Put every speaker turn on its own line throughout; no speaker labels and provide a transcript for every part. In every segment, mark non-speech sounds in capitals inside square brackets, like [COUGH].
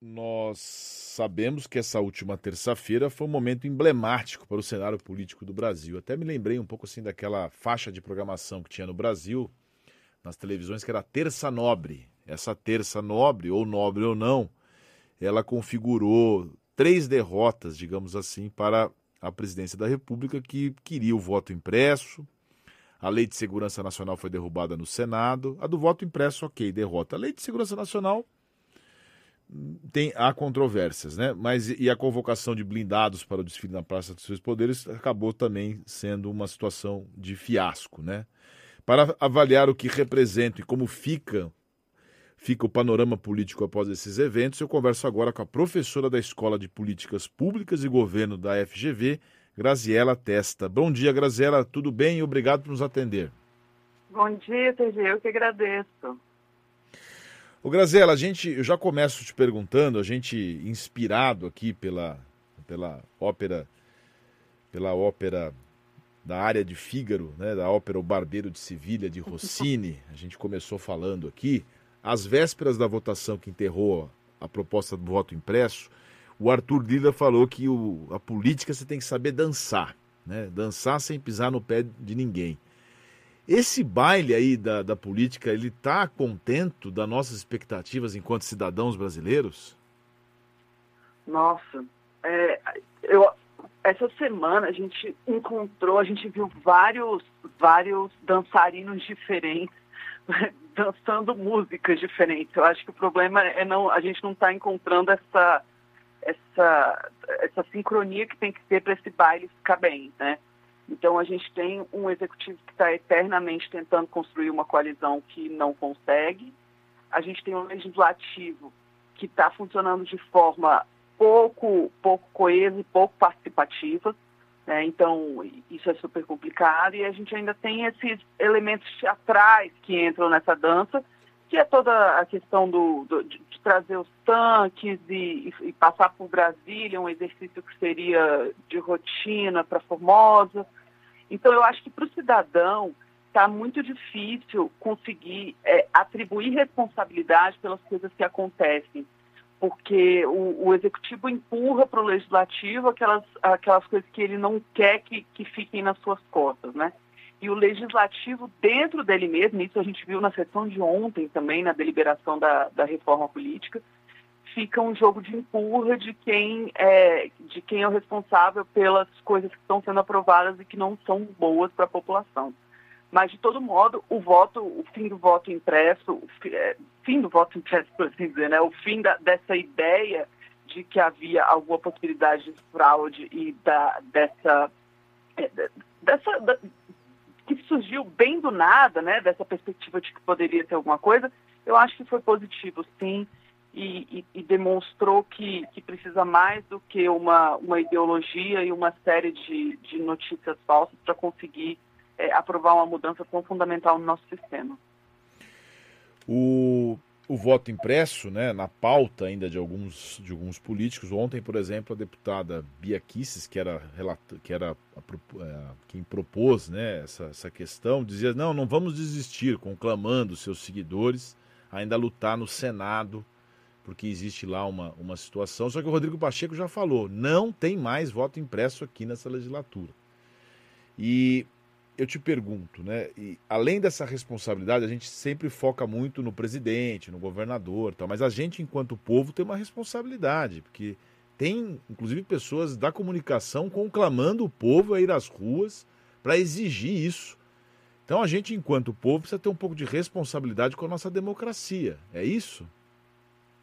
nós sabemos que essa última terça-feira foi um momento emblemático para o cenário político do Brasil. Até me lembrei um pouco assim daquela faixa de programação que tinha no Brasil, nas televisões, que era Terça Nobre. Essa Terça Nobre, ou nobre ou não, ela configurou três derrotas, digamos assim, para a presidência da República, que queria o voto impresso. A Lei de Segurança Nacional foi derrubada no Senado. A do voto impresso, ok, derrota. A Lei de Segurança Nacional tem há controvérsias, né? Mas e a convocação de blindados para o desfile na Praça dos Seus Poderes acabou também sendo uma situação de fiasco, né? Para avaliar o que representa e como fica fica o panorama político após esses eventos, eu converso agora com a professora da Escola de Políticas Públicas e Governo da FGV, Graziela Testa. Bom dia, Graziela, tudo bem? Obrigado por nos atender.
Bom dia, TG, eu que agradeço.
O Graziela, a gente, eu já começo te perguntando, a gente inspirado aqui pela, pela ópera, pela ópera da área de Fígaro, né, da ópera O Barbeiro de Sevilha de Rossini, a gente começou falando aqui, às vésperas da votação que enterrou a proposta do voto impresso, o Arthur Lira falou que o, a política você tem que saber dançar, né, dançar sem pisar no pé de ninguém. Esse baile aí da, da política, ele está contento das nossas expectativas enquanto cidadãos brasileiros?
Nossa, é, eu, essa semana a gente encontrou, a gente viu vários, vários dançarinos diferentes [LAUGHS] dançando músicas diferentes. Eu acho que o problema é não, a gente não está encontrando essa, essa, essa sincronia que tem que ter para esse baile ficar bem, né? Então, a gente tem um executivo que está eternamente tentando construir uma coalizão que não consegue. A gente tem um legislativo que está funcionando de forma pouco, pouco coesa e pouco participativa. Né? Então, isso é super complicado. E a gente ainda tem esses elementos teatrais que entram nessa dança, que é toda a questão do, do de, trazer os tanques e, e, e, passar por Brasília, um exercício que seria de rotina para Formosa. Então, eu acho que para o cidadão está muito difícil conseguir é, atribuir responsabilidade pelas coisas que acontecem, porque o, o executivo empurra para o legislativo aquelas, aquelas coisas que ele não quer que, que fiquem nas suas costas, né? E o legislativo, dentro dele mesmo, isso a gente viu na sessão de ontem também, na deliberação da, da reforma política, fica um jogo de empurra de quem é, de quem é o responsável pelas coisas que estão sendo aprovadas e que não são boas para a população. Mas, de todo modo, o voto, o fim do voto impresso, o é, fim do voto impresso, por assim dizer, né, o fim da, dessa ideia de que havia alguma possibilidade de fraude e da, dessa, é, dessa da, que surgiu bem do nada, né, dessa perspectiva de que poderia ter alguma coisa, eu acho que foi positivo, sim e, e, e demonstrou que, que, precisa mais do que uma, uma ideologia e uma série de, de notícias falsas para conseguir é, aprovar uma mudança tão fundamental no nosso sistema.
O, o voto impresso, né, na pauta ainda de alguns, de alguns políticos. Ontem, por exemplo, a deputada Bia Kisses, que era, que era a, é, quem propôs né, essa, essa questão, dizia: não, não vamos desistir, conclamando seus seguidores ainda lutar no Senado porque existe lá uma, uma situação. Só que o Rodrigo Pacheco já falou: não tem mais voto impresso aqui nessa legislatura. E eu te pergunto, né? E, além dessa responsabilidade, a gente sempre foca muito no presidente, no governador, tal, mas a gente, enquanto povo, tem uma responsabilidade, porque tem, inclusive, pessoas da comunicação conclamando o povo a ir às ruas para exigir isso. Então a gente, enquanto povo, precisa ter um pouco de responsabilidade com a nossa democracia. É isso?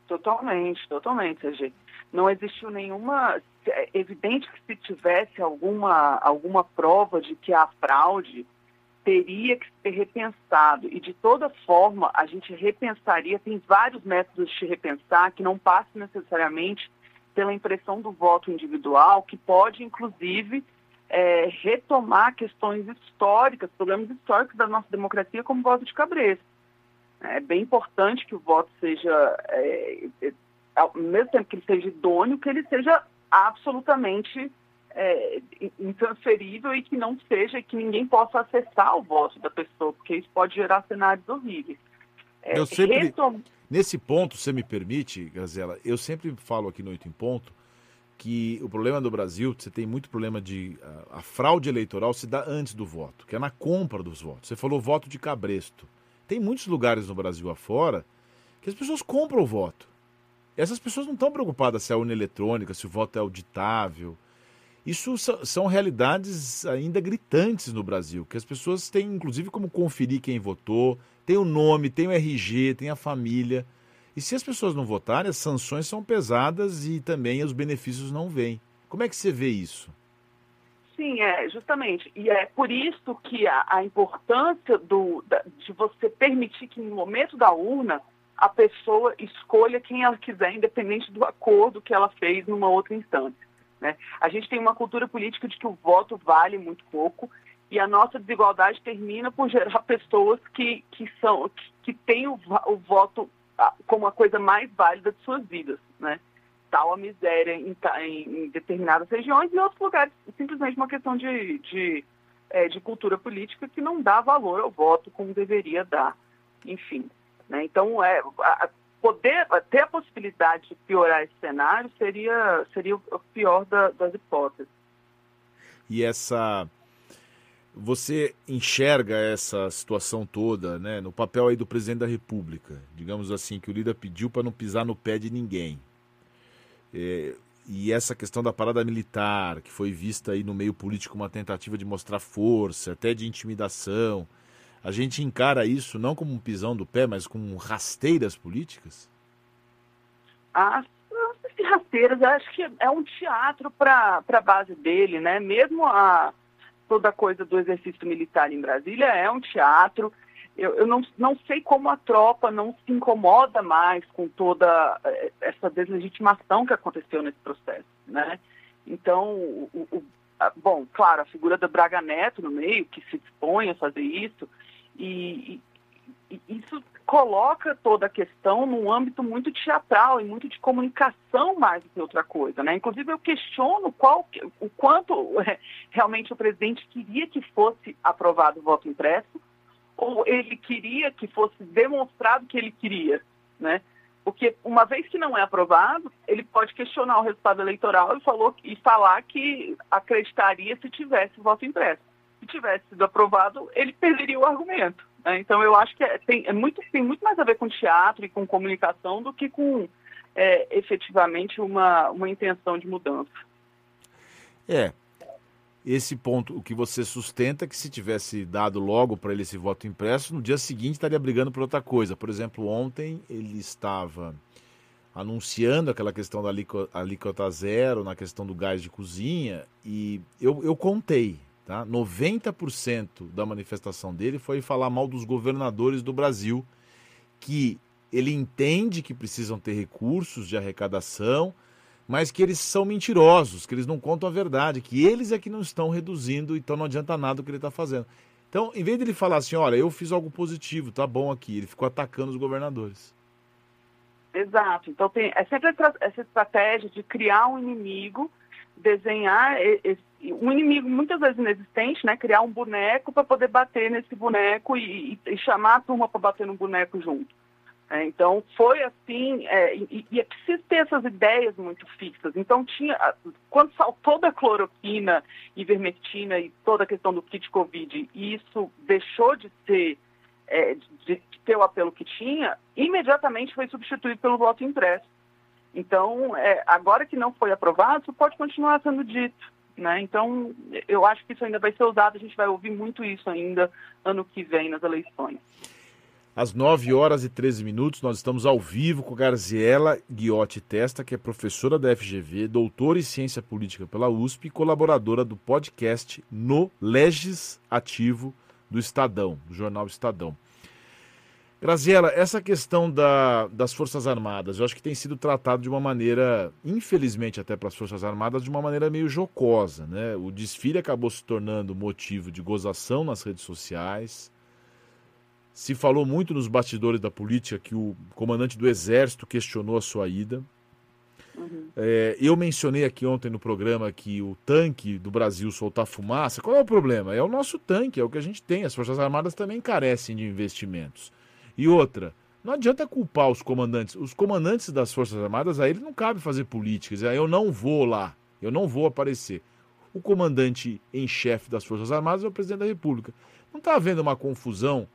Totalmente, totalmente, Sergi. Não existiu nenhuma. É evidente que se tivesse alguma, alguma prova de que há fraude, teria que ser repensado. E de toda forma, a gente repensaria, tem vários métodos de repensar que não passam necessariamente pela impressão do voto individual, que pode, inclusive, é, retomar questões históricas, problemas históricos da nossa democracia, como voto de cabresto. É bem importante que o voto seja, é, é, ao mesmo tempo que ele seja idôneo, que ele seja absolutamente é, intransferível e que não seja, que ninguém possa acessar o voto da pessoa, porque isso pode gerar cenários horríveis.
É, eu sempre, retom... Nesse ponto, você me permite, Gazela, eu sempre falo aqui no Oito em Ponto que o problema do Brasil, você tem muito problema de. A, a, fraude eleitoral se dá antes do voto, que é na compra dos votos. Você falou voto de cabresto. Tem muitos lugares no Brasil afora que as pessoas compram o voto. Essas pessoas não estão preocupadas se é urna eletrônica, se o voto é auditável. Isso são realidades ainda gritantes no Brasil, que as pessoas têm, inclusive, como conferir quem votou, tem o nome, tem o RG, tem a família. E se as pessoas não votarem, as sanções são pesadas e também os benefícios não vêm. Como é que você vê isso?
Sim, é, justamente. E é por isso que a, a importância do, da, de você permitir que no momento da urna a pessoa escolha quem ela quiser, independente do acordo que ela fez numa outra instância. Né? A gente tem uma cultura política de que o voto vale muito pouco e a nossa desigualdade termina por gerar [LAUGHS] pessoas que, que, são, que, que têm o, o voto como a coisa mais válida de suas vidas. Né? Tal a miséria em, em, determinadas regiões e outros lugares, simplesmente uma questão de, de, é, de cultura política que não dá valor ao voto como deveria dar. Enfim, né? Então, é, a, poder ter a possibilidade de piorar esse cenário seria, seria o pior da, das hipóteses.
E essa. Você enxerga essa situação toda né, no papel aí do presidente da República, digamos assim, que o líder pediu para não pisar no pé de ninguém. É, e essa questão da parada militar, que foi vista aí no meio político uma tentativa de mostrar força, até de intimidação. A gente encara isso não como um pisão do pé, mas como rasteiras políticas?
As, as rasteiras, acho que é um teatro para a base dele, né? Mesmo a, toda a coisa do exercício militar em Brasília é um teatro. Eu, eu não, não sei como a tropa não se incomoda mais com toda eh, essa deslegitimação que aconteceu nesse processo, né? Então, o, o, a, bom, claro, a figura da Braga Neto no meio, que se dispõe a fazer isso, e, e, isso coloca toda a questão num âmbito muito teatral e muito de comunicação mais do que outra coisa, né? Inclusive eu questiono qual, o quanto [LAUGHS] realmente o presidente queria que fosse aprovado o voto impresso ou ele queria que fosse demonstrado que ele queria, né? Porque uma vez que não é aprovado, ele pode questionar o resultado eleitoral e, falou, e falar que acreditaria se tivesse voto impresso se tivesse sido aprovado, ele perderia o argumento. Né? Então, eu acho que é, tem, é muito, tem muito mais a ver com teatro e com comunicação do que com é, efetivamente uma, uma intenção de mudança.
É. Esse ponto, o que você sustenta, que se tivesse dado logo para ele esse voto impresso, no dia seguinte estaria brigando por outra coisa. Por exemplo, ontem ele estava anunciando aquela questão da alíquota zero na questão do gás de cozinha e eu, eu contei, Tá? 90% da manifestação dele foi falar mal dos governadores do Brasil, que ele entende que precisam ter recursos de arrecadação, mas que eles são mentirosos, que eles não contam a verdade, que eles é que não estão reduzindo, então não adianta nada o que ele está fazendo. Então, em vez de ele falar assim, olha, eu fiz algo positivo, tá bom aqui, ele ficou atacando os governadores.
Exato. Então tem é sempre essa estratégia de criar um inimigo, desenhar esse um inimigo muitas vezes inexistente, né? Criar um boneco para poder bater nesse boneco e, e, chamar a turma para bater no boneco junto. É, então foi assim, é, e, e é preciso ter essas ideias muito fixas. Então tinha, quando saltou da cloroquina, ivermectina e toda a questão do kit Covid, e isso deixou de ser, é, de, de ter o apelo que tinha, imediatamente foi substituído pelo voto impresso. Então, é, agora que não foi aprovado, isso pode continuar sendo dito. Né? Então, eu acho que isso ainda vai ser usado, a gente vai ouvir muito isso ainda ano que vem nas eleições.
Às 9 horas e 13 minutos, nós estamos ao vivo com Garziela Guiotti Testa, que é professora da FGV, doutora em ciência política pela USP e colaboradora do podcast No Legis Ativo do Estadão, do jornal Estadão. Graziela, essa questão da, das Forças Armadas, eu acho que tem sido tratado de uma maneira, infelizmente até para as Forças Armadas, de uma maneira meio jocosa. Né? O desfile acabou se tornando motivo de gozação nas redes sociais. Se falou muito nos bastidores da política que o comandante do Exército questionou a sua ida. Uhum. É, eu mencionei aqui ontem no programa que o tanque do Brasil soltar fumaça. Qual é o problema? É o nosso tanque, é o que a gente tem. As Forças Armadas também carecem de investimentos. E outra, Não adianta culpar os comandantes. Os comandantes das Forças Armadas, a eles não cabe fazer políticas. Eu não vou lá, eu não vou aparecer. O comandante em chefe das Forças Armadas é o presidente da República. Não está havendo uma confusão,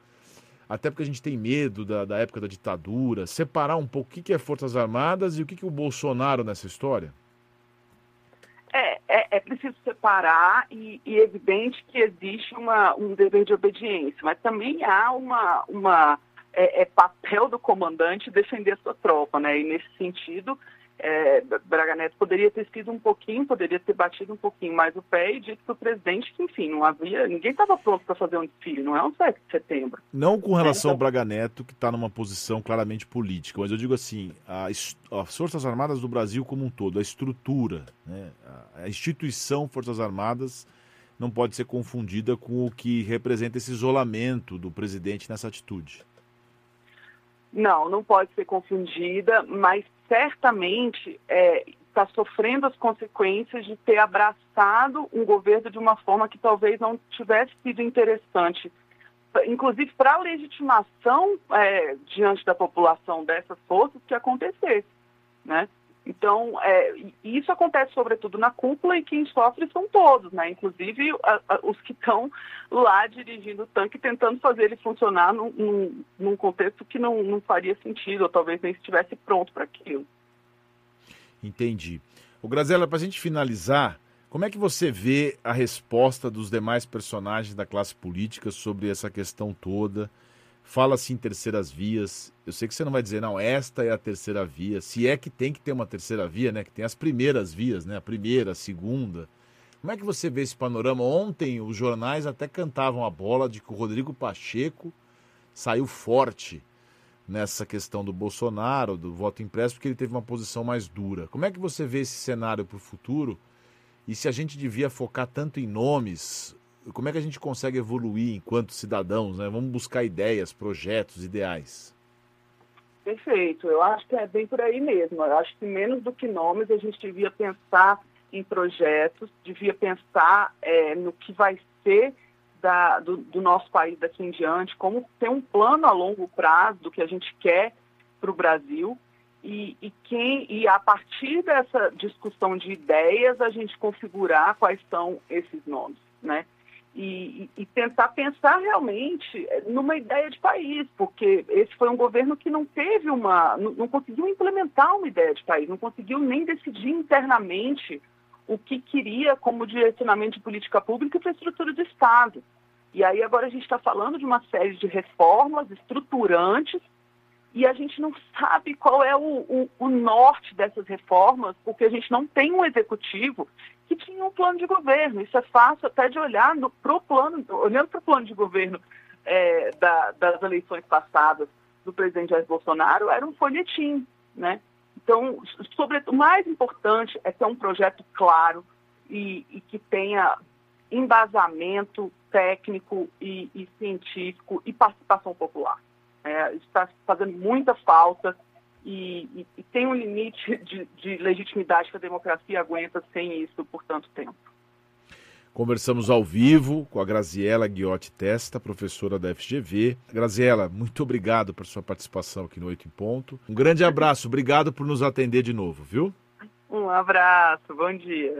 até porque a gente tem medo da, da época da ditadura, separar um pouco o que, é Forças Armadas e o que, que o Bolsonaro nessa história?
É, é, é preciso separar e, e, é evidente que existe uma, um dever de obediência, mas também há uma, uma é, é, papel do comandante defender a sua tropa, né? E nesse sentido, é, Braga Neto poderia ter sido um pouquinho, poderia ter batido um pouquinho mais o pé e dito para o presidente que, enfim, não havia, ninguém estava pronto para fazer um desfile, não é um 7 de setembro.
Não com relação é, então... ao Braga Neto, que está numa posição claramente política, mas eu digo assim, a, as Forças Armadas do Brasil como um todo, a estrutura, né, a instituição Forças Armadas não pode ser confundida com o que representa esse isolamento do presidente nessa atitude.
Não, não pode ser confundida, mas certamente está é, sofrendo as consequências de ter abraçado um governo de uma forma que talvez não tivesse sido interessante, inclusive para a legitimação é, diante da população dessas forças que acontecesse, né? Então, é, isso acontece sobretudo na cúpula e quem sofre são todos, né? inclusive a, a, os que estão lá dirigindo o tanque, tentando fazer ele funcionar num, num, num contexto que não, não, faria sentido, ou talvez nem estivesse pronto para aquilo.
Entendi. O Grazela, para a gente finalizar, como é que você vê a resposta dos demais personagens da classe política sobre essa questão toda? Fala-se em terceiras vias. Eu sei que você não vai dizer, não, esta é a terceira via. Se é que tem que ter uma terceira via, né? Que tem as primeiras vias, né? A primeira, a segunda. Como é que você vê esse panorama? Ontem os jornais até cantavam a bola de que o Rodrigo Pacheco saiu forte nessa questão do Bolsonaro, do voto impresso, porque ele teve uma posição mais dura. Como é que você vê esse cenário para o futuro? E se a gente devia focar tanto em nomes como é que a gente consegue evoluir enquanto cidadãos, né? Vamos buscar ideias, projetos, ideais.
Perfeito, eu acho que é bem por aí mesmo. Eu acho que menos do que nomes a gente devia pensar em projetos, devia pensar é, no que vai ser da, do, do, nosso país daqui em diante, como ter um plano a longo prazo do que a gente quer para o Brasil e, e, quem e a partir dessa discussão de ideias a gente configurar quais são esses nomes, né? E, e, tentar pensar realmente numa ideia de país, porque esse foi um governo que não teve uma, não, não conseguiu implementar uma ideia de país, não conseguiu nem decidir internamente o que queria como direcionamento de política pública para a estrutura do Estado. E aí agora a gente está falando de uma série de reformas estruturantes e a gente não sabe qual é o, o, o, norte dessas reformas, porque a gente não tem um executivo que tinha um plano de governo. Isso é fácil até de olhar para o plano, olhando para o plano de governo é, da, das eleições passadas do presidente Jair Bolsonaro, era um folhetim, né? Então, sobre, o mais importante é ter um projeto claro e, e que tenha embasamento técnico e, e científico e participação popular. É, está fazendo muita falta e, e, e tem um limite de, de, legitimidade que a democracia aguenta sem isso por tanto tempo.
Conversamos ao vivo com a Graziela Guiotti Testa, professora da FGV. Graziela, muito obrigado por sua participação aqui no Oito em Ponto. Um grande abraço, obrigado por nos atender de novo, viu?
Um abraço, bom dia.